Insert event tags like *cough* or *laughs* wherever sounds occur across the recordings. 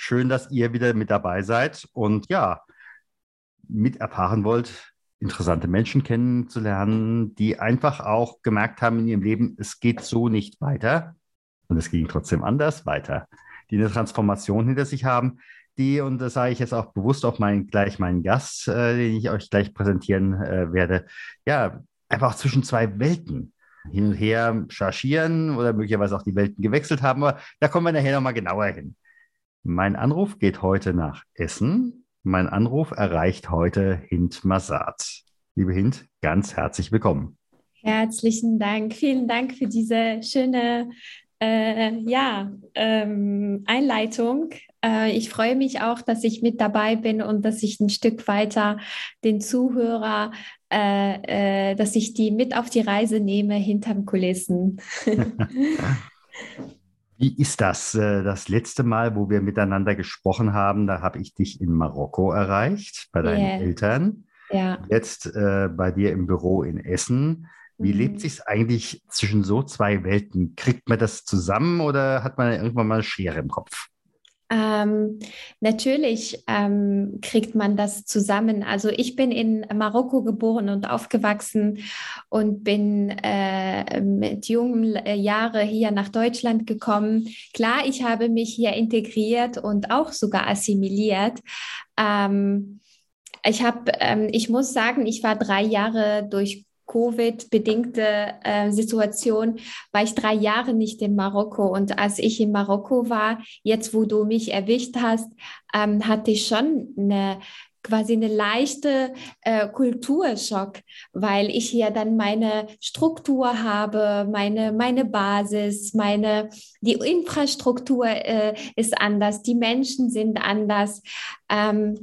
Schön, dass ihr wieder mit dabei seid und ja, mit erfahren wollt, interessante Menschen kennenzulernen, die einfach auch gemerkt haben in ihrem Leben, es geht so nicht weiter und es ging trotzdem anders weiter, die eine Transformation hinter sich haben, die, und das sage ich jetzt auch bewusst auf meinen, gleich meinen Gast, äh, den ich euch gleich präsentieren äh, werde, ja, einfach zwischen zwei Welten hin und her chargieren oder möglicherweise auch die Welten gewechselt haben, aber da kommen wir nachher nochmal genauer hin. Mein Anruf geht heute nach Essen. Mein Anruf erreicht heute Hint Masat. Liebe Hint, ganz herzlich willkommen. Herzlichen Dank. Vielen Dank für diese schöne äh, ja, ähm, Einleitung. Äh, ich freue mich auch, dass ich mit dabei bin und dass ich ein Stück weiter den Zuhörer, äh, äh dass ich die mit auf die Reise nehme hinterm Kulissen. *laughs* *laughs* Wie ist das? Äh, das letzte Mal, wo wir miteinander gesprochen haben, da habe ich dich in Marokko erreicht, bei deinen yeah. Eltern. Ja. Jetzt äh, bei dir im Büro in Essen. Wie mhm. lebt sich eigentlich zwischen so zwei Welten? Kriegt man das zusammen oder hat man irgendwann mal eine Schere im Kopf? Ähm, natürlich ähm, kriegt man das zusammen. Also ich bin in Marokko geboren und aufgewachsen und bin äh, mit jungen äh, Jahren hier nach Deutschland gekommen. Klar, ich habe mich hier integriert und auch sogar assimiliert. Ähm, ich habe, ähm, ich muss sagen, ich war drei Jahre durch Covid-bedingte äh, Situation war ich drei Jahre nicht in Marokko. Und als ich in Marokko war, jetzt wo du mich erwischt hast, ähm, hatte ich schon eine quasi eine leichte äh, Kulturschock, weil ich hier dann meine Struktur habe, meine, meine Basis, meine, die Infrastruktur äh, ist anders, die Menschen sind anders. Ähm,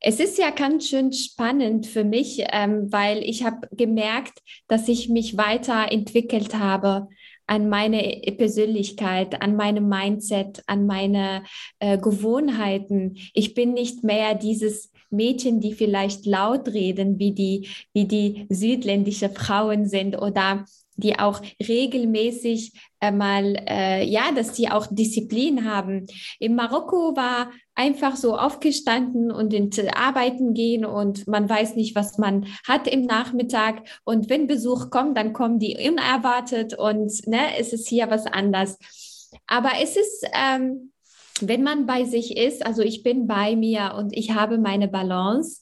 es ist ja ganz schön spannend für mich, ähm, weil ich habe gemerkt, dass ich mich weiterentwickelt habe an meine Persönlichkeit, an meinem Mindset, an meine äh, Gewohnheiten. Ich bin nicht mehr dieses Mädchen, die vielleicht laut reden, wie die, wie die südländische Frauen sind oder die auch regelmäßig äh, mal, äh, ja, dass die auch Disziplin haben. In Marokko war einfach so aufgestanden und ins Arbeiten gehen und man weiß nicht, was man hat im Nachmittag. Und wenn Besuch kommt, dann kommen die unerwartet und ne, es ist hier was anders. Aber es ist, ähm, wenn man bei sich ist, also ich bin bei mir und ich habe meine Balance,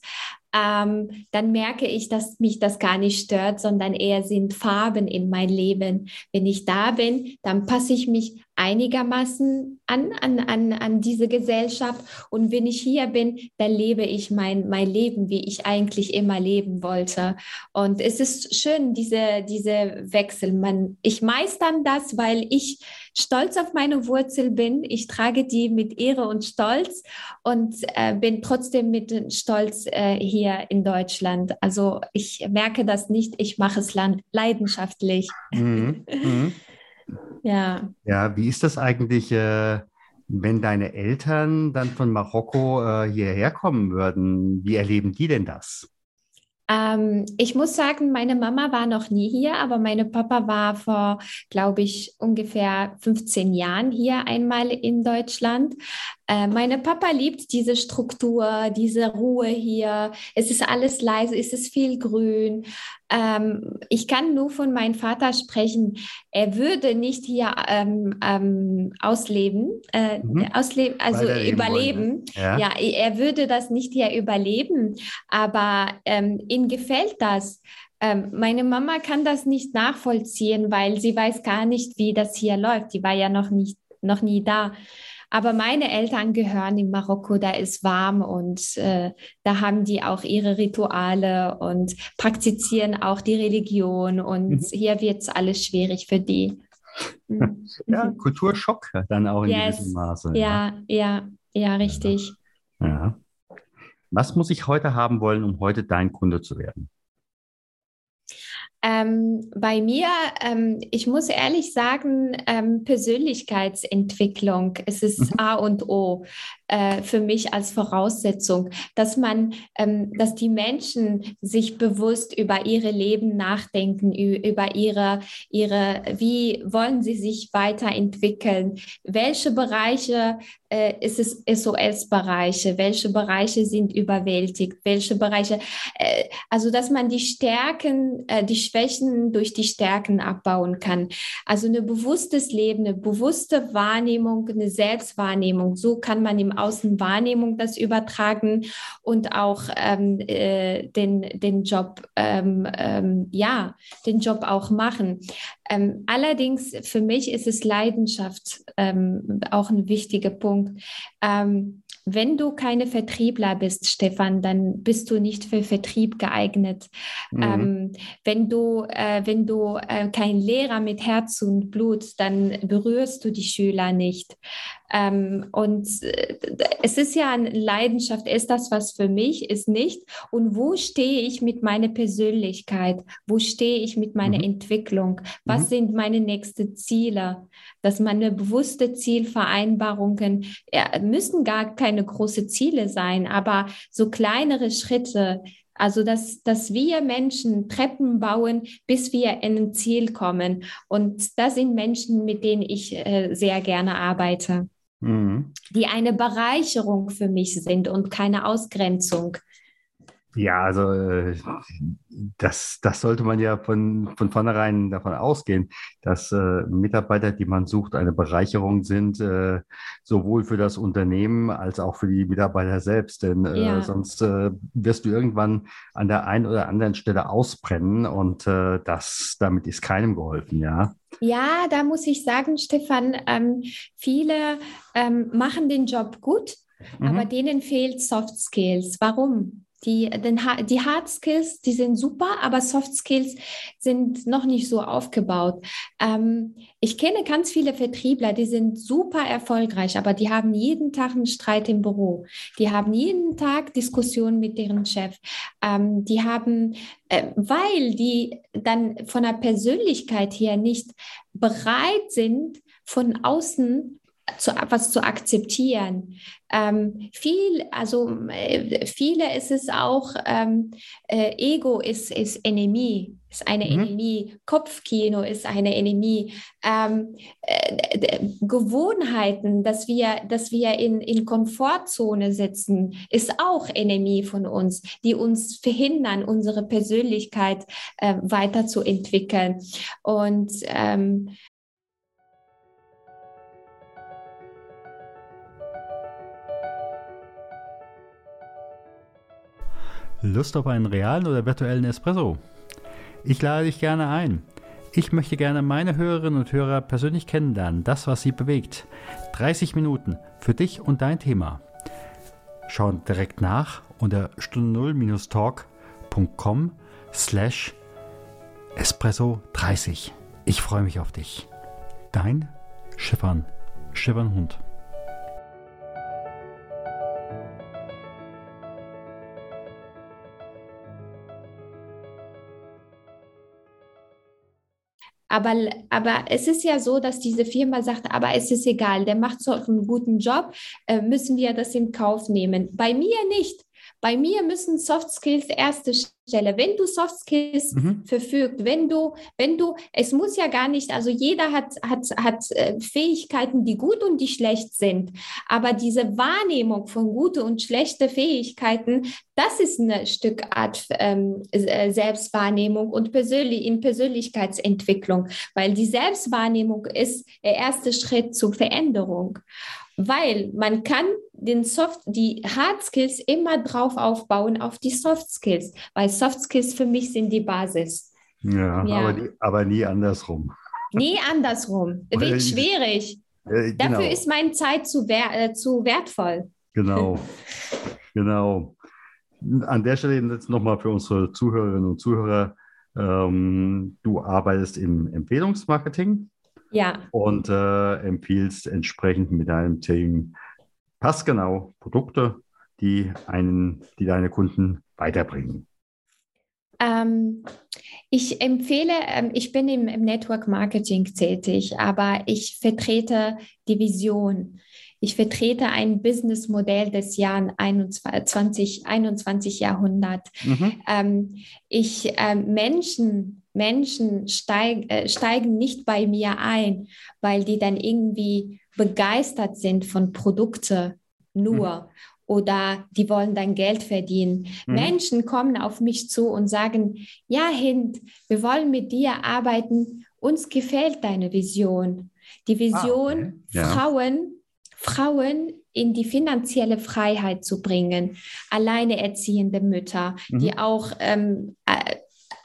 ähm, dann merke ich, dass mich das gar nicht stört, sondern eher sind Farben in mein Leben. Wenn ich da bin, dann passe ich mich einigermaßen an, an, an, an diese Gesellschaft. Und wenn ich hier bin, dann lebe ich mein, mein Leben, wie ich eigentlich immer leben wollte. Und es ist schön, diese, diese Wechsel. Man, ich meistern das, weil ich stolz auf meine Wurzel bin. Ich trage die mit Ehre und Stolz und äh, bin trotzdem mit Stolz äh, hier in Deutschland. Also ich merke das nicht, ich mache es leidenschaftlich. Mhm. Mhm. Ja. Ja, wie ist das eigentlich, äh, wenn deine Eltern dann von Marokko äh, hierher kommen würden? Wie erleben die denn das? Ähm, ich muss sagen, meine Mama war noch nie hier, aber meine Papa war vor, glaube ich, ungefähr 15 Jahren hier einmal in Deutschland. Äh, meine Papa liebt diese Struktur, diese Ruhe hier. Es ist alles leise, es ist viel Grün. Ähm, ich kann nur von meinem Vater sprechen. Er würde nicht hier ähm, ähm, ausleben, äh, mhm. ausleben, also überleben. Ne? Ja. ja. er würde das nicht hier überleben, aber ähm, ihm gefällt das. Ähm, meine Mama kann das nicht nachvollziehen, weil sie weiß gar nicht, wie das hier läuft. Die war ja noch nicht, noch nie da. Aber meine Eltern gehören in Marokko, da ist warm und äh, da haben die auch ihre Rituale und praktizieren auch die Religion und mhm. hier wird es alles schwierig für die. *laughs* ja, Kulturschock dann auch in yes. gewissem Maße. Ja, ja, ja, ja richtig. Ja. Was muss ich heute haben wollen, um heute dein Kunde zu werden? Ähm, bei mir, ähm, ich muss ehrlich sagen, ähm, Persönlichkeitsentwicklung, es ist mhm. A und O äh, für mich als Voraussetzung, dass man, ähm, dass die Menschen sich bewusst über ihre Leben nachdenken, über ihre, ihre, wie wollen sie sich weiterentwickeln, welche Bereiche äh, ist es SOS-Bereiche, welche Bereiche sind überwältigt, welche Bereiche, äh, also dass man die Stärken, äh, die Schwächen durch die Stärken abbauen kann. Also ein bewusstes Leben, eine bewusste Wahrnehmung, eine Selbstwahrnehmung, so kann man im Außenwahrnehmung das übertragen und auch ähm, äh, den, den Job, ähm, ähm, ja, den Job auch machen. Ähm, allerdings für mich ist es Leidenschaft ähm, auch ein wichtiger Punkt. Ähm, wenn du keine Vertriebler bist, Stefan, dann bist du nicht für Vertrieb geeignet. Mhm. Ähm, wenn du, äh, wenn du äh, kein Lehrer mit Herz und Blut, dann berührst du die Schüler nicht. Ähm, und äh, es ist ja eine Leidenschaft, ist das was für mich, ist nicht. Und wo stehe ich mit meiner Persönlichkeit? Wo stehe ich mit meiner mhm. Entwicklung? Was mhm. sind meine nächsten Ziele? Dass meine bewusste Zielvereinbarungen ja, müssen gar keine großen Ziele sein, aber so kleinere Schritte, also, dass, dass wir Menschen Treppen bauen, bis wir in ein Ziel kommen. Und das sind Menschen, mit denen ich äh, sehr gerne arbeite mhm. die eine Bereicherung für mich sind und keine Ausgrenzung. Ja, also äh, das, das sollte man ja von, von vornherein davon ausgehen, dass äh, Mitarbeiter, die man sucht, eine Bereicherung sind, äh, sowohl für das Unternehmen als auch für die Mitarbeiter selbst. Denn äh, ja. sonst äh, wirst du irgendwann an der einen oder anderen Stelle ausbrennen und äh, das, damit ist keinem geholfen, ja. Ja, da muss ich sagen, Stefan, ähm, viele ähm, machen den Job gut, mhm. aber denen fehlt Soft Skills. Warum? Die, den, die Hard Skills, die sind super, aber Soft Skills sind noch nicht so aufgebaut. Ähm, ich kenne ganz viele Vertriebler, die sind super erfolgreich, aber die haben jeden Tag einen Streit im Büro. Die haben jeden Tag Diskussionen mit deren Chef. Ähm, die haben, äh, weil die dann von der Persönlichkeit her nicht bereit sind, von außen zu, was zu akzeptieren. Ähm, viel, also äh, viele ist es auch, ähm, äh, Ego ist, ist Enemy, ist eine mhm. Enemy, Kopfkino ist eine Enemy, ähm, äh, Gewohnheiten, dass wir, dass wir in, in Komfortzone sitzen, ist auch Enemy von uns, die uns verhindern, unsere Persönlichkeit äh, weiterzuentwickeln. Und Lust auf einen realen oder virtuellen Espresso? Ich lade dich gerne ein. Ich möchte gerne meine Hörerinnen und Hörer persönlich kennenlernen, das, was sie bewegt. 30 Minuten für dich und dein Thema. Schau direkt nach unter stunde0-talk.com slash espresso 30. Ich freue mich auf dich. Dein Schiffern, Schiffernhund. Aber, aber es ist ja so, dass diese Firma sagt, aber es ist egal, der macht so einen guten Job, äh, müssen wir das in Kauf nehmen. Bei mir nicht. Bei mir müssen Soft Skills erste Stelle. Wenn du Soft Skills mhm. verfügt, wenn du, wenn du, es muss ja gar nicht, also jeder hat, hat, hat äh, Fähigkeiten, die gut und die schlecht sind. Aber diese Wahrnehmung von gute und schlechte Fähigkeiten, das ist eine Stückart ähm, äh, Selbstwahrnehmung und persönlich, in Persönlichkeitsentwicklung, weil die Selbstwahrnehmung ist der erste Schritt zur Veränderung weil man kann den Soft, die Hard Skills immer drauf aufbauen auf die Soft Skills, weil Soft Skills für mich sind die Basis. Ja, ja. Aber, die, aber, nie andersrum. Nie andersrum. *laughs* Wird schwierig. Äh, genau. Dafür ist meine Zeit zu, wer äh, zu wertvoll. Genau, *laughs* genau. An der Stelle jetzt nochmal für unsere Zuhörerinnen und Zuhörer. Ähm, du arbeitest im Empfehlungsmarketing. Ja. Und äh, empfiehlst entsprechend mit deinem Team passgenau Produkte, die einen, die deine Kunden weiterbringen? Ähm, ich empfehle, ähm, ich bin im, im, Network Marketing tätig, aber ich vertrete die Vision. Ich vertrete ein Businessmodell des Jahres 21, 21 Jahrhundert. Mhm. Ähm, ich, äh, Menschen, Menschen steig, äh, steigen nicht bei mir ein, weil die dann irgendwie begeistert sind von Produkten nur. Mhm oder die wollen dann Geld verdienen. Mhm. Menschen kommen auf mich zu und sagen, ja, Hind, wir wollen mit dir arbeiten, uns gefällt deine Vision. Die Vision, ah, okay. ja. Frauen, Frauen in die finanzielle Freiheit zu bringen, alleine erziehende Mütter, mhm. die auch ähm,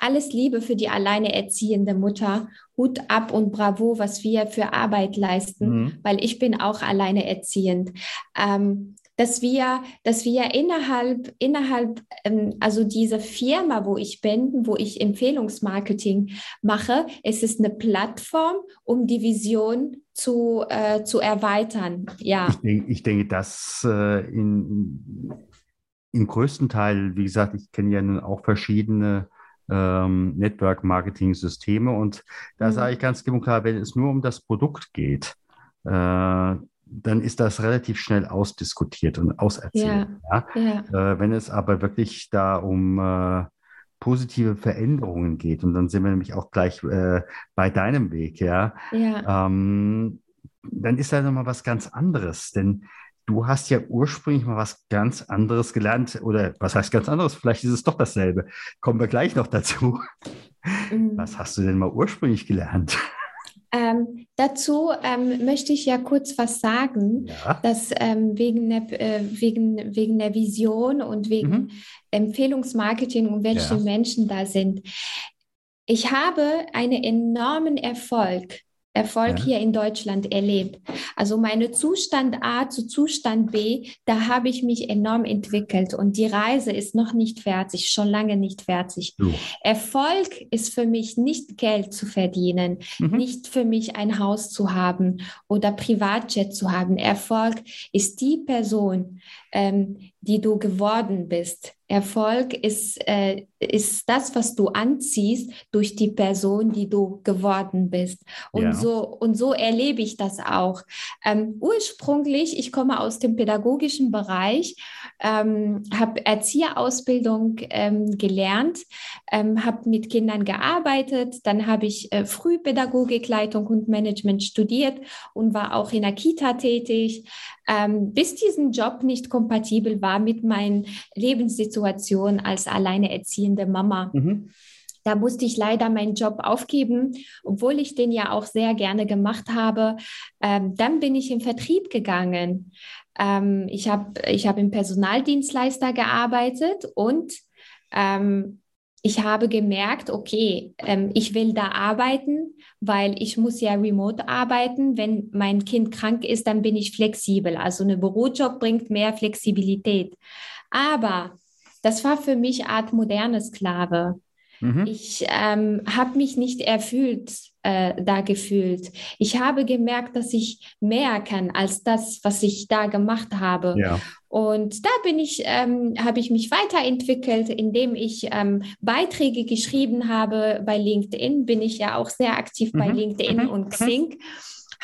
alles Liebe für die alleine erziehende Mutter. Hut ab und bravo, was wir für Arbeit leisten, mhm. weil ich bin auch alleine erziehend. Ähm, dass wir, dass wir innerhalb, innerhalb, ähm, also diese Firma, wo ich bin, wo ich Empfehlungsmarketing mache, es ist eine Plattform, um die Vision zu, äh, zu erweitern. Ja. Ich, denk, ich denke, dass äh, in, im größten Teil, wie gesagt, ich kenne ja nun auch verschiedene ähm, Network-Marketing-Systeme und da mhm. sage ich ganz klipp und klar, wenn es nur um das Produkt geht, äh, dann ist das relativ schnell ausdiskutiert und auserzählt. Ja, ja? ja. Äh, wenn es aber wirklich da um äh, positive Veränderungen geht, und dann sind wir nämlich auch gleich äh, bei deinem Weg, ja, ja. Ähm, dann ist da nochmal was ganz anderes. Denn du hast ja ursprünglich mal was ganz anderes gelernt, oder was heißt ganz anderes? Vielleicht ist es doch dasselbe. Kommen wir gleich noch dazu. Mhm. Was hast du denn mal ursprünglich gelernt? Ähm, dazu ähm, möchte ich ja kurz was sagen, ja. dass ähm, wegen, der, äh, wegen, wegen der Vision und wegen mhm. Empfehlungsmarketing und welche ja. Menschen da sind. Ich habe einen enormen Erfolg Erfolg ja. hier in Deutschland erlebt. Also meine Zustand A zu Zustand B, da habe ich mich enorm entwickelt und die Reise ist noch nicht fertig, schon lange nicht fertig. So. Erfolg ist für mich nicht Geld zu verdienen, mhm. nicht für mich ein Haus zu haben oder Privatjet zu haben. Erfolg ist die Person, ähm, die du geworden bist. Erfolg ist, äh, ist das, was du anziehst durch die Person, die du geworden bist. Und, ja. so, und so erlebe ich das auch. Ähm, ursprünglich, ich komme aus dem pädagogischen Bereich, ähm, habe Erzieherausbildung ähm, gelernt, ähm, habe mit Kindern gearbeitet, dann habe ich äh, Frühpädagogikleitung und Management studiert und war auch in der Kita tätig, ähm, bis diesen Job nicht kompatibel war mit meinen Lebenssituationen als alleine erziehende Mama. Mhm. Da musste ich leider meinen Job aufgeben, obwohl ich den ja auch sehr gerne gemacht habe. Ähm, dann bin ich im Vertrieb gegangen. Ähm, ich habe ich hab im Personaldienstleister gearbeitet und ähm, ich habe gemerkt, okay, ähm, ich will da arbeiten, weil ich muss ja remote arbeiten. Wenn mein Kind krank ist, dann bin ich flexibel. Also ein Bürojob bringt mehr Flexibilität. Aber das war für mich Art moderne Sklave. Mhm. Ich ähm, habe mich nicht erfüllt äh, da gefühlt. Ich habe gemerkt, dass ich mehr kann als das, was ich da gemacht habe. Ja. Und da bin ich, ähm, habe ich mich weiterentwickelt, indem ich ähm, Beiträge geschrieben habe bei LinkedIn. Bin ich ja auch sehr aktiv mhm. bei LinkedIn mhm. und mhm. Xing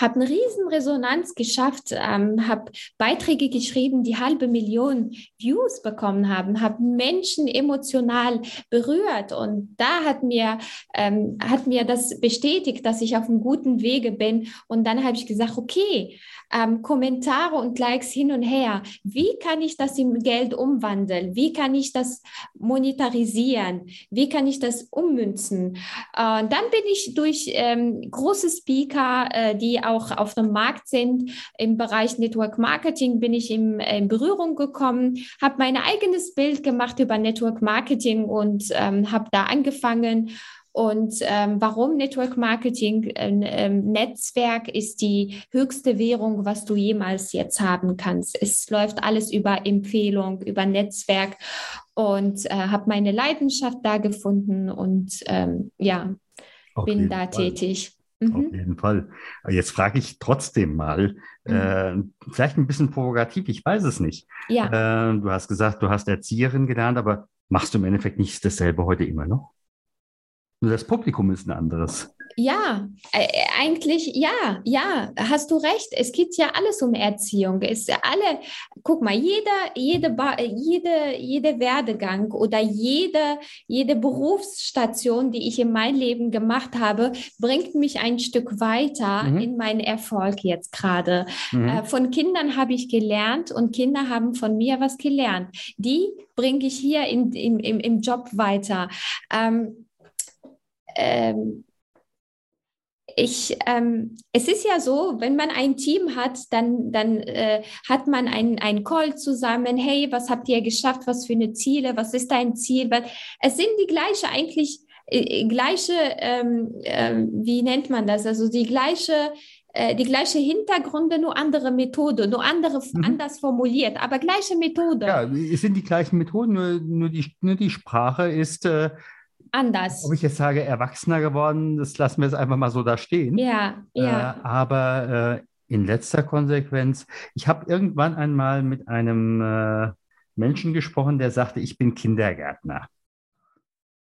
habe eine riesen Resonanz geschafft, ähm, habe Beiträge geschrieben, die halbe Million Views bekommen haben, habe Menschen emotional berührt und da hat mir, ähm, hat mir das bestätigt, dass ich auf einem guten Wege bin und dann habe ich gesagt, okay, ähm, Kommentare und Likes hin und her. Wie kann ich das in Geld umwandeln? Wie kann ich das monetarisieren? Wie kann ich das ummünzen? Äh, dann bin ich durch ähm, große Speaker, äh, die auch auf dem Markt sind, im Bereich Network Marketing bin ich in, in Berührung gekommen, habe mein eigenes Bild gemacht über Network Marketing und ähm, habe da angefangen und ähm, warum Network Marketing? Ähm, Netzwerk ist die höchste Währung, was du jemals jetzt haben kannst. Es läuft alles über Empfehlung, über Netzwerk und äh, habe meine Leidenschaft da gefunden und ähm, ja, okay. bin da tätig. Mhm. Auf jeden Fall. Jetzt frage ich trotzdem mal, mhm. äh, vielleicht ein bisschen provokativ, ich weiß es nicht. Ja. Äh, du hast gesagt, du hast Erzieherin gelernt, aber machst du im Endeffekt nicht dasselbe heute immer noch? Nur das Publikum ist ein anderes. Ja, äh, eigentlich ja, ja, hast du recht. Es geht ja alles um Erziehung. Es alle, guck mal, jeder, jede, jede, jede Werdegang oder jede, jede Berufsstation, die ich in meinem Leben gemacht habe, bringt mich ein Stück weiter mhm. in meinen Erfolg jetzt gerade. Mhm. Äh, von Kindern habe ich gelernt und Kinder haben von mir was gelernt. Die bringe ich hier in, in, im, im Job weiter. Ähm, ähm, ich, ähm, es ist ja so, wenn man ein Team hat, dann, dann äh, hat man einen Call zusammen. Hey, was habt ihr geschafft? Was für eine Ziele? Was ist dein Ziel? Es sind die gleiche eigentlich äh, gleiche, ähm, äh, wie nennt man das? Also die gleiche äh, die gleiche Hintergründe, nur andere Methode, nur andere, mhm. anders formuliert, aber gleiche Methode. Ja, es sind die gleichen Methoden, nur, nur, die, nur die Sprache ist äh, anders. Ob ich jetzt sage, erwachsener geworden, das lassen wir jetzt einfach mal so da stehen. Ja, ja. Äh, aber äh, in letzter Konsequenz, ich habe irgendwann einmal mit einem äh, Menschen gesprochen, der sagte, ich bin Kindergärtner.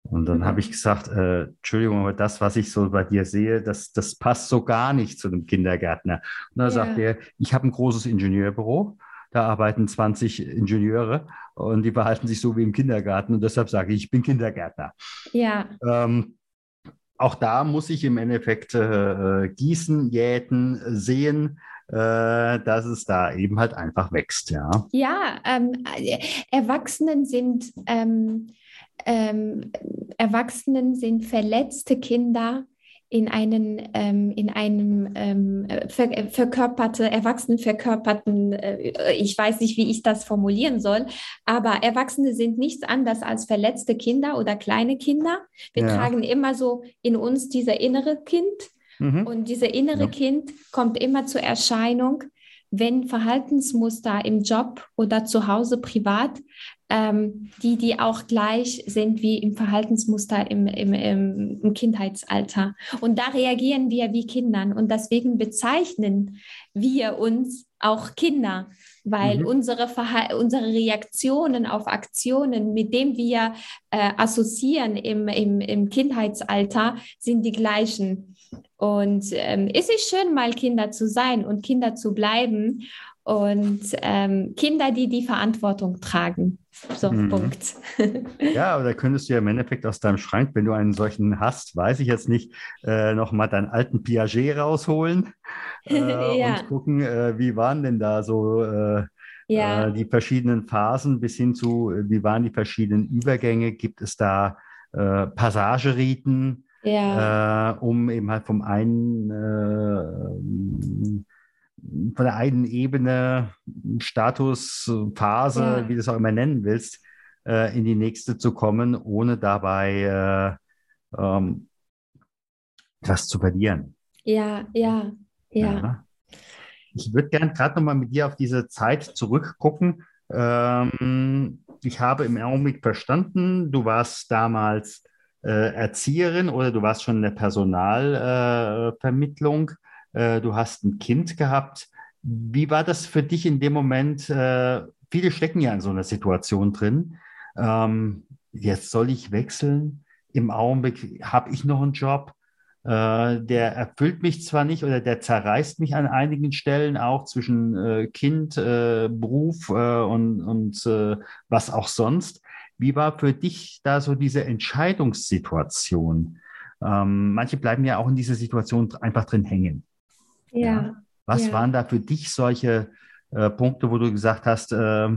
Und dann mhm. habe ich gesagt, äh, Entschuldigung, aber das, was ich so bei dir sehe, das, das passt so gar nicht zu einem Kindergärtner. Und dann ja. sagt er, ich habe ein großes Ingenieurbüro da arbeiten 20 Ingenieure und die verhalten sich so wie im Kindergarten. Und deshalb sage ich, ich bin Kindergärtner. Ja. Ähm, auch da muss ich im Endeffekt äh, gießen, jäten, sehen, äh, dass es da eben halt einfach wächst. Ja, ja ähm, Erwachsenen sind ähm, ähm Erwachsenen sind verletzte Kinder, in einen, ähm, in einem ähm, ver verkörperte, erwachsenen verkörperten, äh, ich weiß nicht, wie ich das formulieren soll, aber Erwachsene sind nichts anderes als verletzte Kinder oder kleine Kinder. Wir ja. tragen immer so in uns dieser innere Kind mhm. und dieser innere ja. Kind kommt immer zur Erscheinung, wenn Verhaltensmuster im Job oder zu Hause privat ähm, die, die auch gleich sind wie im Verhaltensmuster im, im, im, im Kindheitsalter. Und da reagieren wir wie Kindern und deswegen bezeichnen wir uns auch Kinder, weil mhm. unsere, unsere Reaktionen auf Aktionen, mit denen wir äh, assoziieren im, im, im Kindheitsalter, sind die gleichen. Und ähm, es ist schön, mal Kinder zu sein und Kinder zu bleiben und ähm, Kinder, die die Verantwortung tragen. So, mhm. Punkt. ja, aber da könntest du ja im Endeffekt aus deinem Schrank, wenn du einen solchen hast, weiß ich jetzt nicht, äh, nochmal deinen alten Piaget rausholen *laughs* äh, ja. und gucken, äh, wie waren denn da so äh, ja. Äh, die verschiedenen Phasen bis hin zu, äh, wie waren die verschiedenen Übergänge? Gibt es da äh, Passageriten, ja. um eben halt vom einen von der einen Ebene, Status, Phase, ja. wie du es auch immer nennen willst, äh, in die nächste zu kommen, ohne dabei äh, ähm, was zu verlieren. Ja, ja, ja. ja. Ich würde gerne gerade nochmal mit dir auf diese Zeit zurückgucken. Ähm, ich habe im Augenblick verstanden, du warst damals äh, Erzieherin oder du warst schon in der Personalvermittlung. Äh, du hast ein Kind gehabt. Wie war das für dich in dem Moment? Äh, viele stecken ja in so einer Situation drin. Ähm, jetzt soll ich wechseln. Im Augenblick habe ich noch einen Job. Äh, der erfüllt mich zwar nicht oder der zerreißt mich an einigen Stellen auch zwischen äh, Kind, äh, Beruf äh, und, und äh, was auch sonst. Wie war für dich da so diese Entscheidungssituation? Ähm, manche bleiben ja auch in dieser Situation einfach drin hängen. Ja. ja. Was ja. waren da für dich solche äh, Punkte, wo du gesagt hast, äh,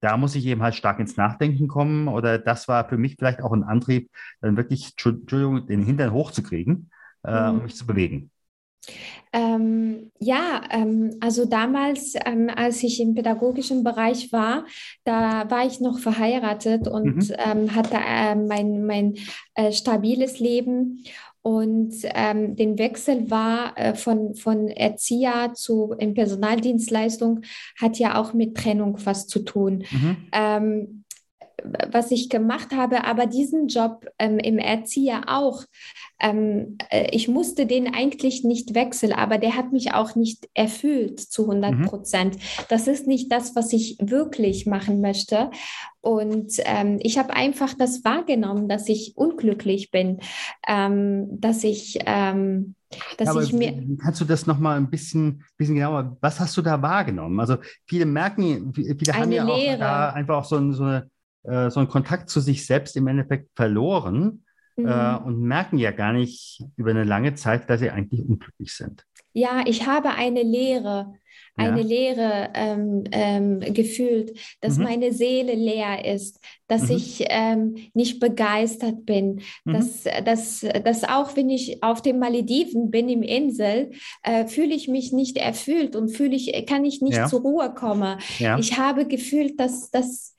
da muss ich eben halt stark ins Nachdenken kommen oder das war für mich vielleicht auch ein Antrieb, dann wirklich, Entschuldigung, den Hintern hochzukriegen, äh, mhm. um mich zu bewegen? Ähm, ja, ähm, also damals, ähm, als ich im pädagogischen Bereich war, da war ich noch verheiratet und mhm. Ähm, hatte äh, mein, mein äh, stabiles Leben. Und ähm, den Wechsel war äh, von, von Erzieher zu in Personaldienstleistung hat ja auch mit Trennung was zu tun. Mhm. Ähm, was ich gemacht habe, aber diesen Job ähm, im Erzieher auch. Ähm, äh, ich musste den eigentlich nicht wechseln, aber der hat mich auch nicht erfüllt zu 100 mhm. Prozent. Mhm. Das ist nicht das, was ich wirklich machen möchte. Und ähm, ich habe einfach das wahrgenommen, dass ich unglücklich bin, ähm, dass ich, ähm, dass ja, ich mir. Kannst du das nochmal ein bisschen, bisschen genauer, was hast du da wahrgenommen? Also viele merken, viele haben ja auch da einfach auch so, so, eine, äh, so einen Kontakt zu sich selbst im Endeffekt verloren. Äh, mhm. Äh, und merken ja gar nicht über eine lange Zeit, dass sie eigentlich unglücklich sind. Ja, ich habe eine Lehre eine ja. Leere ähm, ähm, gefühlt, dass mhm. meine Seele leer ist, dass mhm. ich ähm, nicht begeistert bin, mhm. dass, dass, dass auch wenn ich auf den Malediven bin, im Insel, äh, fühle ich mich nicht erfüllt und fühle ich, kann ich nicht ja. zur Ruhe kommen. Ja. Ich habe gefühlt, dass, dass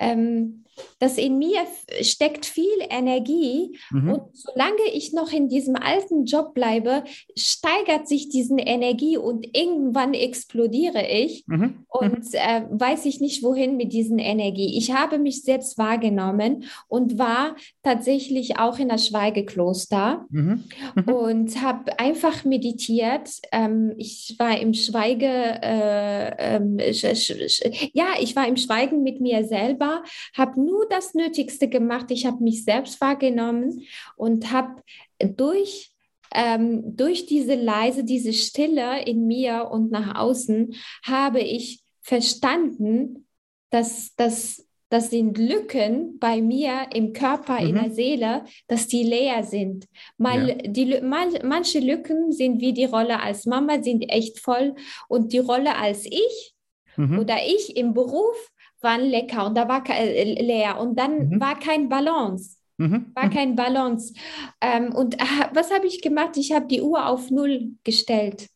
ähm, dass in mir steckt viel Energie mhm. und solange ich noch in diesem alten Job bleibe, steigert sich diese Energie und irgendwann explodiere ich mhm. und mhm. äh, weiß ich nicht wohin mit diesen Energie. Ich habe mich selbst wahrgenommen und war tatsächlich auch in der Schweigekloster mhm. mhm. und habe einfach meditiert. Ähm, ich war im Schweige, äh, äh, ja, ich war im Schweigen mit mir selber, habe nur das Nötigste gemacht. Ich habe mich selbst wahrgenommen und habe durch ähm, durch diese leise, diese Stille in mir und nach außen habe ich verstanden, dass das das sind Lücken bei mir im Körper, mhm. in der Seele, dass die leer sind. Mal, ja. die, mal, manche Lücken sind wie die Rolle als Mama, sind echt voll und die Rolle als ich mhm. oder ich im Beruf waren lecker und da war äh, leer und dann mhm. war kein Balance. Mhm. War mhm. kein Balance. Ähm, und äh, was habe ich gemacht? Ich habe die Uhr auf Null gestellt.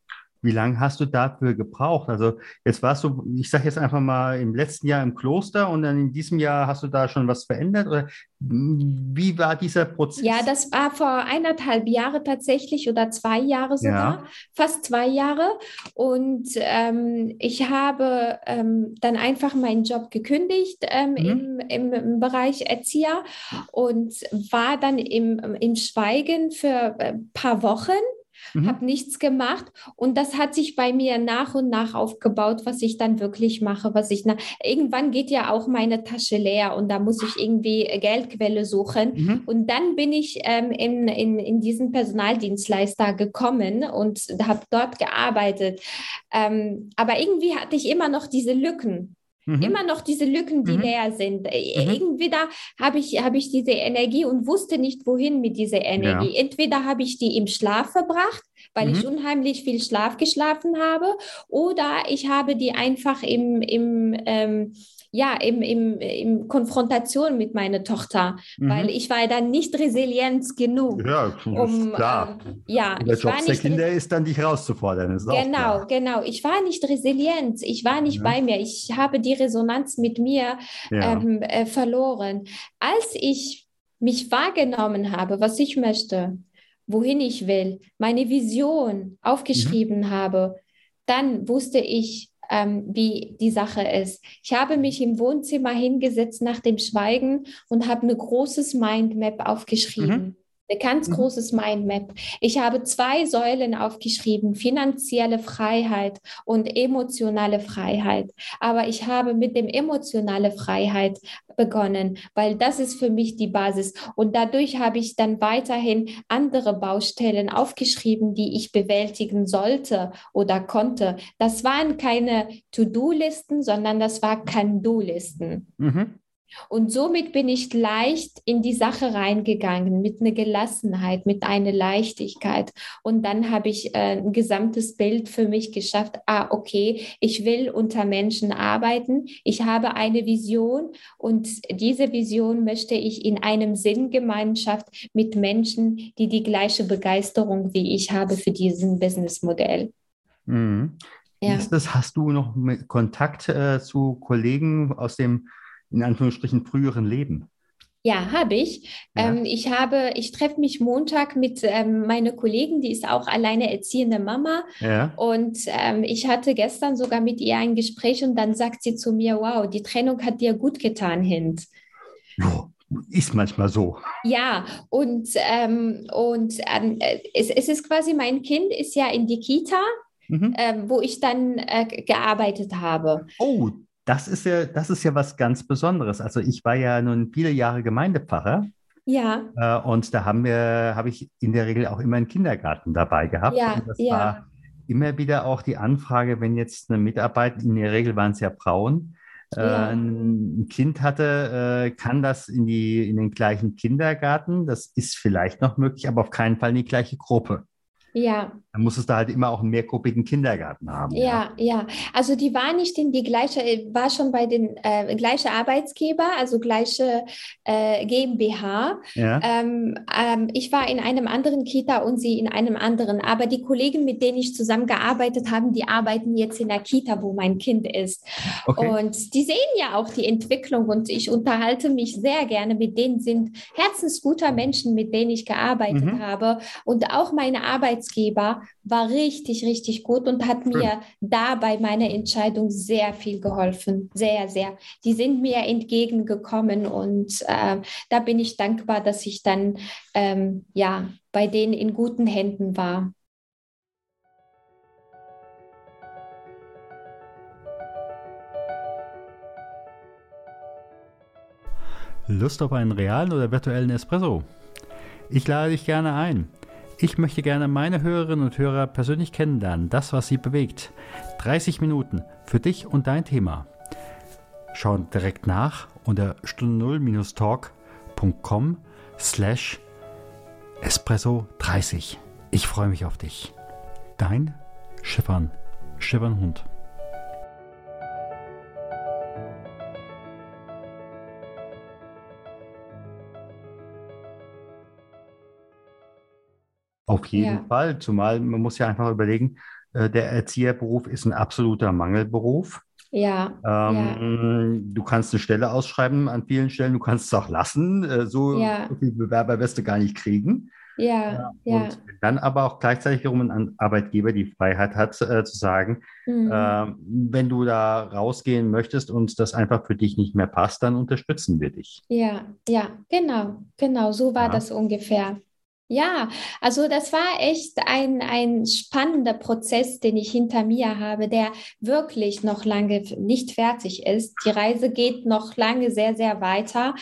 Wie lange hast du dafür gebraucht? Also jetzt warst du, ich sage jetzt einfach mal, im letzten Jahr im Kloster und dann in diesem Jahr hast du da schon was verändert? Oder wie war dieser Prozess? Ja, das war vor eineinhalb Jahren tatsächlich oder zwei Jahre sogar, ja. fast zwei Jahre. Und ähm, ich habe ähm, dann einfach meinen Job gekündigt ähm, mhm. im, im, im, Bereich Erzieher und war dann im, im Schweigen für ein paar Wochen mhm. habe nichts gemacht und das hat sich bei mir nach und nach aufgebaut, was ich dann wirklich mache, was ich na irgendwann geht ja auch meine Tasche leer und da muss ich irgendwie Geldquelle suchen mhm. und dann bin ich ähm, in, in, in diesen Personaldienstleister gekommen und habe dort gearbeitet, ähm, aber irgendwie hatte ich immer noch diese Lücken. Mhm. Immer noch diese Lücken, die mhm. leer sind. Äh, mhm. Irgendwie da habe ich, hab ich diese Energie und wusste nicht, wohin mit dieser Energie. Ja. Entweder habe ich die im Schlaf verbracht, weil ich mhm. unheimlich viel Schlaf geschlafen habe, oder ich habe die einfach im, im ähm, ja, im, im, im Konfrontation mit meiner Tochter, mhm. weil ich war dann nicht resilient genug. Ja, um, klar. Ähm, ja, der Job der Kinder ist dann dich rauszufordern. genau, genau. Ich war nicht resilient. Ich war nicht ja. bei mir. Ich habe die Resonanz mit mir ja. ähm, äh, verloren. Als ich mich wahrgenommen habe, was ich möchte, wohin ich will, meine Vision aufgeschrieben mhm. habe, dann wusste ich, ähm, wie die Sache ist. Ich habe mich im Wohnzimmer hingesetzt nach dem Schweigen und habe ein großes Mindmap aufgeschrieben. Mhm. Ein ganz mhm. großes Mindmap. Ich habe zwei Säulen aufgeschrieben, finanzielle Freiheit und emotionale Freiheit. Aber ich habe mit dem emotionale Freiheit begonnen, weil das ist für mich die Basis. Und dadurch habe ich dann weiterhin andere Baustellen aufgeschrieben, die ich bewältigen sollte oder konnte. Das waren keine To-Do-Listen, sondern das war Can-Do-Listen. Mhm. Und somit bin ich leicht in die Sache reingegangen, mit einer Gelassenheit, mit einer Leichtigkeit. Und dann habe ich äh, ein gesamtes Bild für mich geschafft. Ah, okay, ich will unter Menschen arbeiten. Ich habe eine Vision und diese Vision möchte ich in einem Sinngemeinschaft mit Menschen, die die gleiche Begeisterung wie ich habe für diesen Businessmodell. Mhm. Ja. Ist das, hast du noch Kontakt äh, zu Kollegen aus dem in Anführungsstrichen früheren Leben? Ja, habe ich. Ja. Ähm, ich habe, ich treffe mich Montag mit ähm, meiner Kollegin, die ist auch alleine erziehende Mama. Ja. Und ähm, ich hatte gestern sogar mit ihr ein Gespräch und dann sagt sie zu mir, wow, die Trennung hat dir gut getan, Hint. Ja, ist manchmal so. Ja, und, ähm, und ähm, es, es ist quasi, mein Kind ist ja in die Kita, mhm. ähm, wo ich dann äh, gearbeitet habe. Oh, das ist ja, das ist ja was ganz Besonderes. Also ich war ja nun viele Jahre Gemeindepfarrer. Ja. Äh, und da haben wir, habe ich in der Regel auch immer einen Kindergarten dabei gehabt. Ja, und das ja. war immer wieder auch die Anfrage, wenn jetzt eine Mitarbeit, in der Regel waren es ja Frauen, äh, ja. ein Kind hatte, äh, kann das in, die, in den gleichen Kindergarten? Das ist vielleicht noch möglich, aber auf keinen Fall in die gleiche Gruppe. Ja. Dann muss es da halt immer auch einen mehrgruppigen Kindergarten haben. Ja, ja, ja. Also die war nicht in die gleiche, war schon bei den äh, gleiche Arbeitsgeber, also gleiche äh, GmbH. Ja. Ähm, ähm, ich war in einem anderen Kita und sie in einem anderen. Aber die Kollegen, mit denen ich zusammengearbeitet habe, die arbeiten jetzt in der Kita, wo mein Kind ist. Okay. Und die sehen ja auch die Entwicklung und ich unterhalte mich sehr gerne mit denen, sind herzensguter Menschen, mit denen ich gearbeitet mhm. habe. Und auch meine Arbeitsgeber war richtig, richtig gut und hat Schön. mir da bei meiner Entscheidung sehr viel geholfen. Sehr, sehr. Die sind mir entgegengekommen und äh, da bin ich dankbar, dass ich dann ähm, ja bei denen in guten Händen war. Lust auf einen realen oder virtuellen Espresso? Ich lade dich gerne ein. Ich möchte gerne meine Hörerinnen und Hörer persönlich kennenlernen, das, was sie bewegt. 30 Minuten für dich und dein Thema. Schau direkt nach unter stunde0-talk.com slash espresso 30. Ich freue mich auf dich. Dein Schiffern, Schiffernhund. Auf jeden ja. Fall, zumal man muss ja einfach überlegen, äh, der Erzieherberuf ist ein absoluter Mangelberuf. Ja, ähm, ja, Du kannst eine Stelle ausschreiben an vielen Stellen, du kannst es auch lassen. Äh, so, ja. so viele Bewerber wirst du gar nicht kriegen. Ja, ja. Und dann aber auch gleichzeitig wiederum ein Arbeitgeber die Freiheit hat, äh, zu sagen, mhm. äh, wenn du da rausgehen möchtest und das einfach für dich nicht mehr passt, dann unterstützen wir dich. Ja, ja, genau, genau, so war ja. das ungefähr. Ja, also das war echt ein, ein spannender Prozess, den ich hinter mir habe, der wirklich noch lange nicht fertig ist. Die Reise geht noch lange sehr, sehr weiter.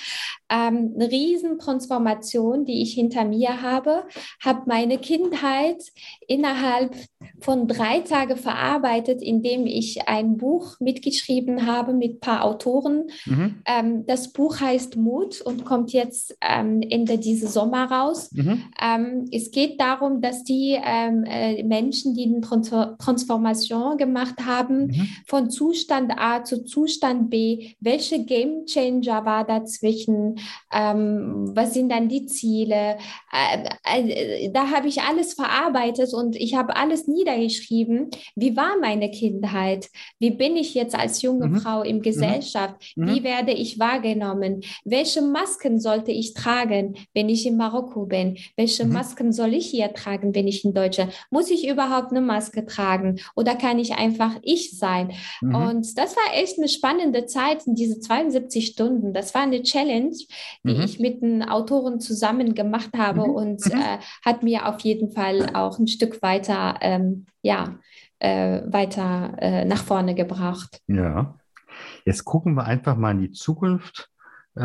Ähm, eine Riesentransformation, die ich hinter mir habe, habe meine Kindheit innerhalb von drei Tagen verarbeitet, indem ich ein Buch mitgeschrieben habe mit ein paar Autoren. Mhm. Ähm, das Buch heißt Mut und kommt jetzt ähm, Ende dieses Sommer raus. Mhm. Ähm, es geht darum, dass die ähm, äh, Menschen, die eine Trans Transformation gemacht haben, mhm. von Zustand A zu Zustand B, welche Game Changer war dazwischen, ähm, was sind dann die Ziele. Äh, äh, da habe ich alles verarbeitet und ich habe alles niedergeschrieben. Wie war meine Kindheit? Wie bin ich jetzt als junge mhm. Frau in mhm. Gesellschaft? Mhm. Wie werde ich wahrgenommen? Welche Masken sollte ich tragen, wenn ich in Marokko bin? Welche mhm. Masken soll ich hier tragen, wenn ich in Deutschland? Muss ich überhaupt eine Maske tragen oder kann ich einfach ich sein? Mhm. Und das war echt eine spannende Zeit in diese 72 Stunden. Das war eine Challenge, die mhm. ich mit den Autoren zusammen gemacht habe und äh, hat mir auf jeden Fall auch ein Stück weiter, ähm, ja, äh, weiter äh, nach vorne gebracht. Ja. Jetzt gucken wir einfach mal in die Zukunft. Äh,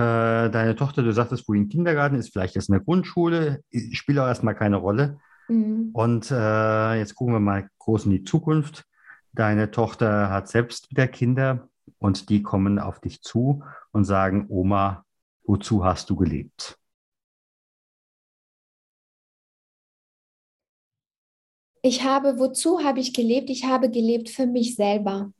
deine Tochter, du sagtest, wo im Kindergarten ist, vielleicht ist in der Grundschule, spielt auch erstmal keine Rolle. Mhm. Und äh, jetzt gucken wir mal groß in die Zukunft. Deine Tochter hat selbst wieder Kinder und die kommen auf dich zu und sagen, Oma, Wozu hast du gelebt? Ich habe, wozu habe ich gelebt? Ich habe gelebt für mich selber.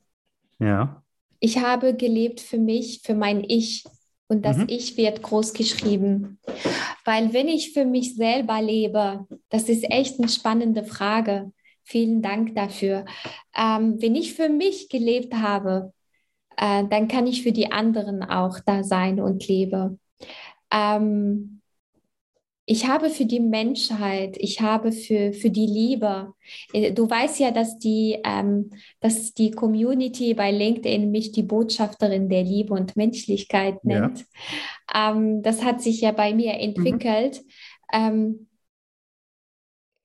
Ja. Ich habe gelebt für mich, für mein Ich. Und das mhm. Ich wird groß geschrieben. Weil wenn ich für mich selber lebe, das ist echt eine spannende Frage. Vielen Dank dafür. Ähm, wenn ich für mich gelebt habe, äh, dann kann ich für die anderen auch da sein und lebe. Ähm, ich habe für die Menschheit, ich habe für, für die Liebe. Äh, du weißt ja, dass die, ähm, dass die Community bei LinkedIn mich die Botschafterin der Liebe und Menschlichkeit nennt. Ja. Ähm, das hat sich ja bei mir entwickelt. Mhm. Ähm,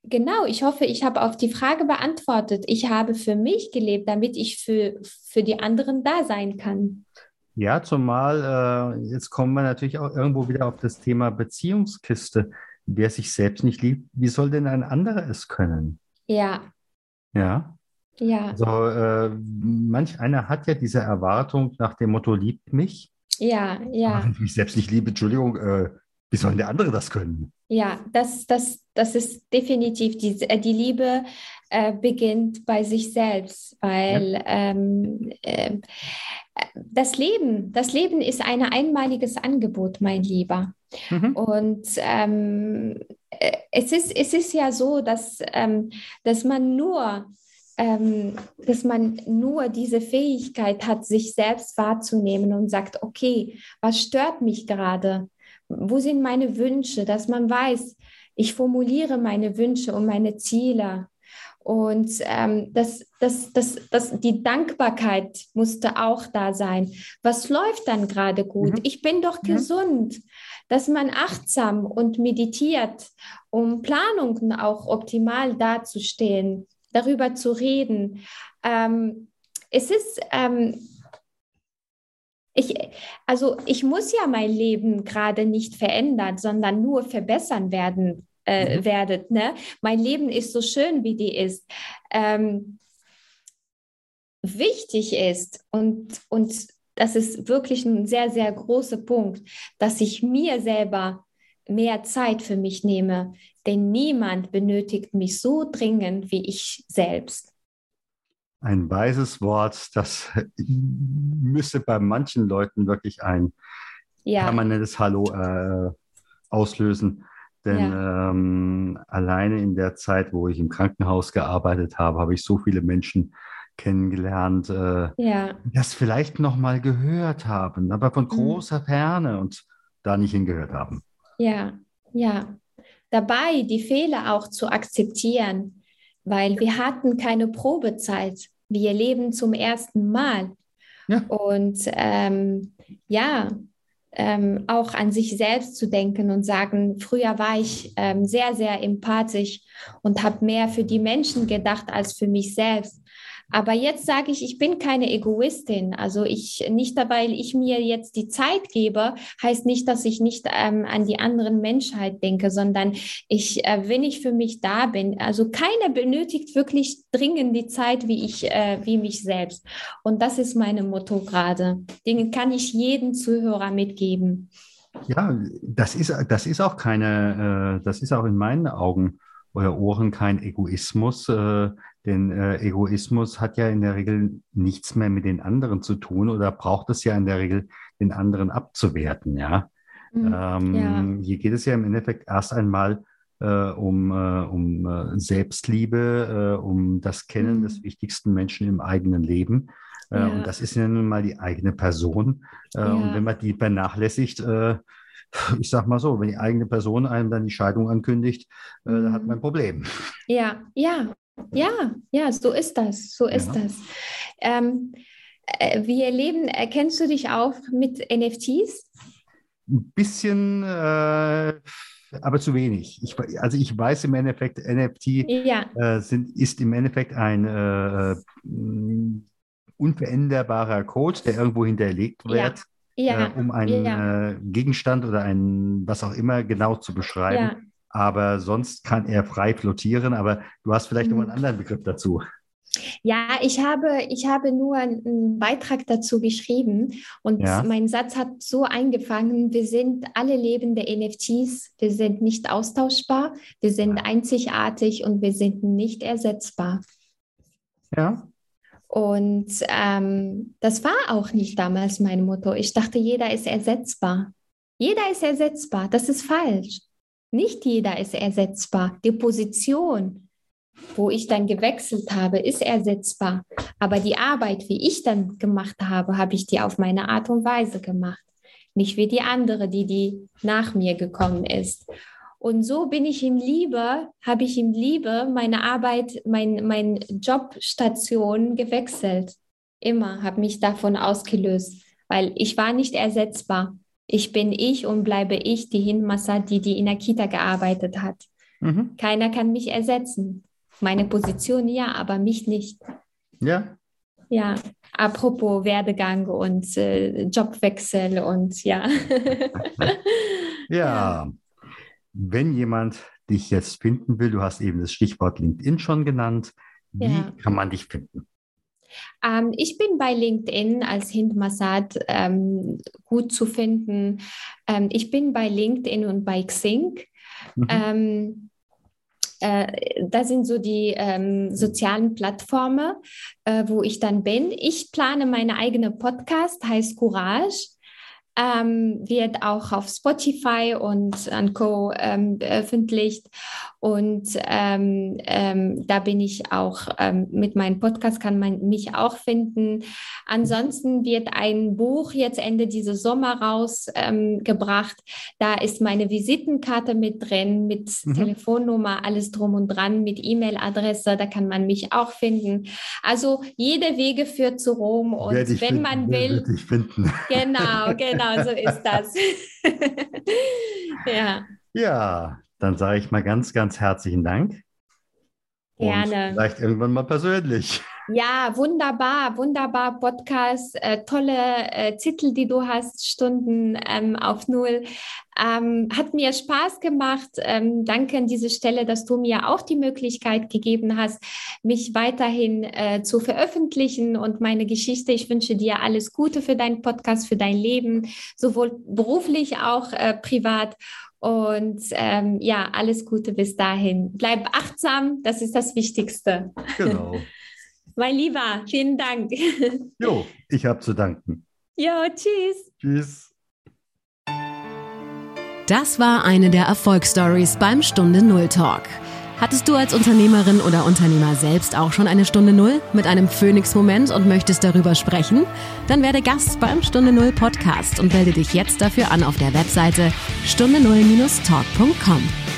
genau, ich hoffe, ich habe auf die Frage beantwortet. Ich habe für mich gelebt, damit ich für, für die anderen da sein kann. Ja, zumal äh, jetzt kommen wir natürlich auch irgendwo wieder auf das Thema Beziehungskiste. Wer sich selbst nicht liebt, wie soll denn ein anderer es können? Ja. Ja. Ja. Also äh, manch einer hat ja diese Erwartung nach dem Motto, liebt mich. Ja, ja. *laughs* Wenn ich mich selbst nicht liebe, Entschuldigung, äh, wie soll der andere das können? Ja, das, das, das ist definitiv die, äh, die Liebe äh, beginnt bei sich selbst, weil ja. ähm, äh, das Leben, das Leben ist ein einmaliges Angebot, mein Lieber. Mhm. Und ähm, äh, es, ist, es ist ja so, dass, ähm, dass man nur ähm, dass man nur diese Fähigkeit hat, sich selbst wahrzunehmen und sagt, okay, was stört mich gerade? Wo sind meine Wünsche? Dass man weiß, ich formuliere meine Wünsche und meine Ziele und ähm, das, das, das, das, die Dankbarkeit musste auch da sein. Was läuft dann gerade gut? Mhm. Ich bin doch mhm. gesund. Dass man achtsam und meditiert, um Planungen auch optimal darzustellen, darüber zu reden. Ähm, es ist, ähm, ich, also ich muss ja mein Leben gerade nicht verändern, sondern nur verbessern werden äh, mhm. werdet. Ne? Mein Leben ist so schön, wie die ist. Ähm, wichtig ist und, und das ist wirklich ein sehr, sehr großer Punkt, dass ich mir selber mehr Zeit für mich nehme, denn niemand benötigt mich so dringend wie ich selbst. Ein weises Wort, das *laughs* müsste bei manchen Leuten wirklich ein ja. permanentes Hallo äh, auslösen. Denn ja. ähm, alleine in der Zeit, wo ich im Krankenhaus gearbeitet habe, habe ich so viele Menschen kennengelernt, äh, ja. die das vielleicht noch mal gehört haben, aber von mhm. großer mhm. Ferne und da nicht hingehört haben. Ja, ja. Dabei die Fehler auch zu akzeptieren, weil wir hatten keine Probezeit. Wir leben zum ersten Mal. Ja. Und ähm, ja, ähm, auch an sich selbst zu denken und sagen, früher war ich ähm, sehr, sehr empathisch und habe mehr für die Menschen gedacht als für mich selbst. Aber jetzt sage ich, ich bin keine Egoistin. Also ich nicht, weil ich mir jetzt die Zeit gebe, heißt nicht, dass ich nicht ähm, an die anderen Menschheit denke, sondern ich, äh, wenn ich für mich da bin, also keiner benötigt wirklich dringend die Zeit wie ich, äh, wie mich selbst. Und das ist meine Motto gerade. Den kann ich jedem Zuhörer mitgeben. Ja, das ist, das ist auch keine, äh, das ist auch in meinen Augen oder Ohren kein Egoismus, äh, denn äh, Egoismus hat ja in der Regel nichts mehr mit den anderen zu tun oder braucht es ja in der Regel, den anderen abzuwerten, ja. Mhm, ähm, ja. Hier geht es ja im Endeffekt erst einmal äh, um, äh, um äh, Selbstliebe, äh, um das Kennen mhm. des wichtigsten Menschen im eigenen Leben. Äh, ja. Und das ist ja nun mal die eigene Person. Ja. Und wenn man die vernachlässigt, ich sag mal so, wenn die eigene Person einem dann die Scheidung ankündigt, äh, mhm. dann hat man ein Problem. Ja, ja, ja, ja, so ist das, so ist ja. das. Ähm, äh, wir erleben, erkennst du dich auch mit NFTs? Ein bisschen, äh, aber zu wenig. Ich, also ich weiß im Endeffekt, NFT ja. äh, sind, ist im Endeffekt ein äh, unveränderbarer Code, der irgendwo hinterlegt wird, ja. Äh, um einen äh, Gegenstand oder ein was auch immer genau zu beschreiben aber sonst kann er frei flottieren. Aber du hast vielleicht mhm. noch einen anderen Begriff dazu. Ja, ich habe, ich habe nur einen Beitrag dazu geschrieben und ja. mein Satz hat so eingefangen, wir sind alle lebende NFTs, wir sind nicht austauschbar, wir sind einzigartig und wir sind nicht ersetzbar. Ja. Und ähm, das war auch nicht damals mein Motto. Ich dachte, jeder ist ersetzbar. Jeder ist ersetzbar. Das ist falsch. Nicht jeder ist ersetzbar. Die Position, wo ich dann gewechselt habe, ist ersetzbar. Aber die Arbeit, wie ich dann gemacht habe, habe ich die auf meine Art und Weise gemacht. Nicht wie die andere, die, die nach mir gekommen ist. Und so bin ich ihm Liebe, habe ich ihm Liebe, meine Arbeit, mein, mein Jobstation gewechselt. Immer habe mich davon ausgelöst, weil ich war nicht ersetzbar. Ich bin ich und bleibe ich, die Hindmassa, die die in der Kita gearbeitet hat. Mhm. Keiner kann mich ersetzen. Meine Position ja, aber mich nicht. Ja. Ja, apropos Werdegang und äh, Jobwechsel und ja. ja. *laughs* ja. Wenn jemand dich jetzt finden will, du hast eben das Stichwort LinkedIn schon genannt, wie ja. kann man dich finden? Ähm, ich bin bei LinkedIn als Hind Masad ähm, gut zu finden. Ähm, ich bin bei LinkedIn und bei Xing. Mhm. Ähm, äh, das sind so die ähm, sozialen Plattformen, äh, wo ich dann bin. Ich plane meine eigene Podcast, heißt Courage ähm, wird auch auf Spotify und an Co. Ähm, veröffentlicht. Und ähm, ähm, da bin ich auch ähm, mit meinem Podcast, kann man mich auch finden. Ansonsten wird ein Buch jetzt Ende dieses Sommer rausgebracht. da ist meine Visitenkarte mit drin, mit mhm. Telefonnummer, alles drum und dran, mit E-Mail-Adresse. Da kann man mich auch finden. Also jede Wege führt zu Rom. Und wenn finden, man will. Genau, genau genau so ist das. *laughs* ja. Ja, dann sage ich mal ganz, ganz herzlichen Dank. Gerne. Und vielleicht irgendwann mal persönlich. Ja, wunderbar, wunderbar Podcast, äh, tolle äh, Titel, die du hast, Stunden ähm, auf Null. Ähm, hat mir Spaß gemacht. Ähm, danke an diese Stelle, dass du mir auch die Möglichkeit gegeben hast, mich weiterhin äh, zu veröffentlichen und meine Geschichte. Ich wünsche dir alles Gute für deinen Podcast, für dein Leben, sowohl beruflich auch äh, privat. Und ähm, ja, alles Gute bis dahin. Bleib achtsam, das ist das Wichtigste. Genau. *laughs* Mein Lieber, vielen Dank. Jo, ich habe zu danken. Jo, tschüss. Tschüss. Das war eine der Erfolgsstories beim Stunde Null Talk. Hattest du als Unternehmerin oder Unternehmer selbst auch schon eine Stunde Null mit einem Phoenix-Moment und möchtest darüber sprechen? Dann werde Gast beim Stunde Null Podcast und melde dich jetzt dafür an auf der Webseite stunde null-talk.com.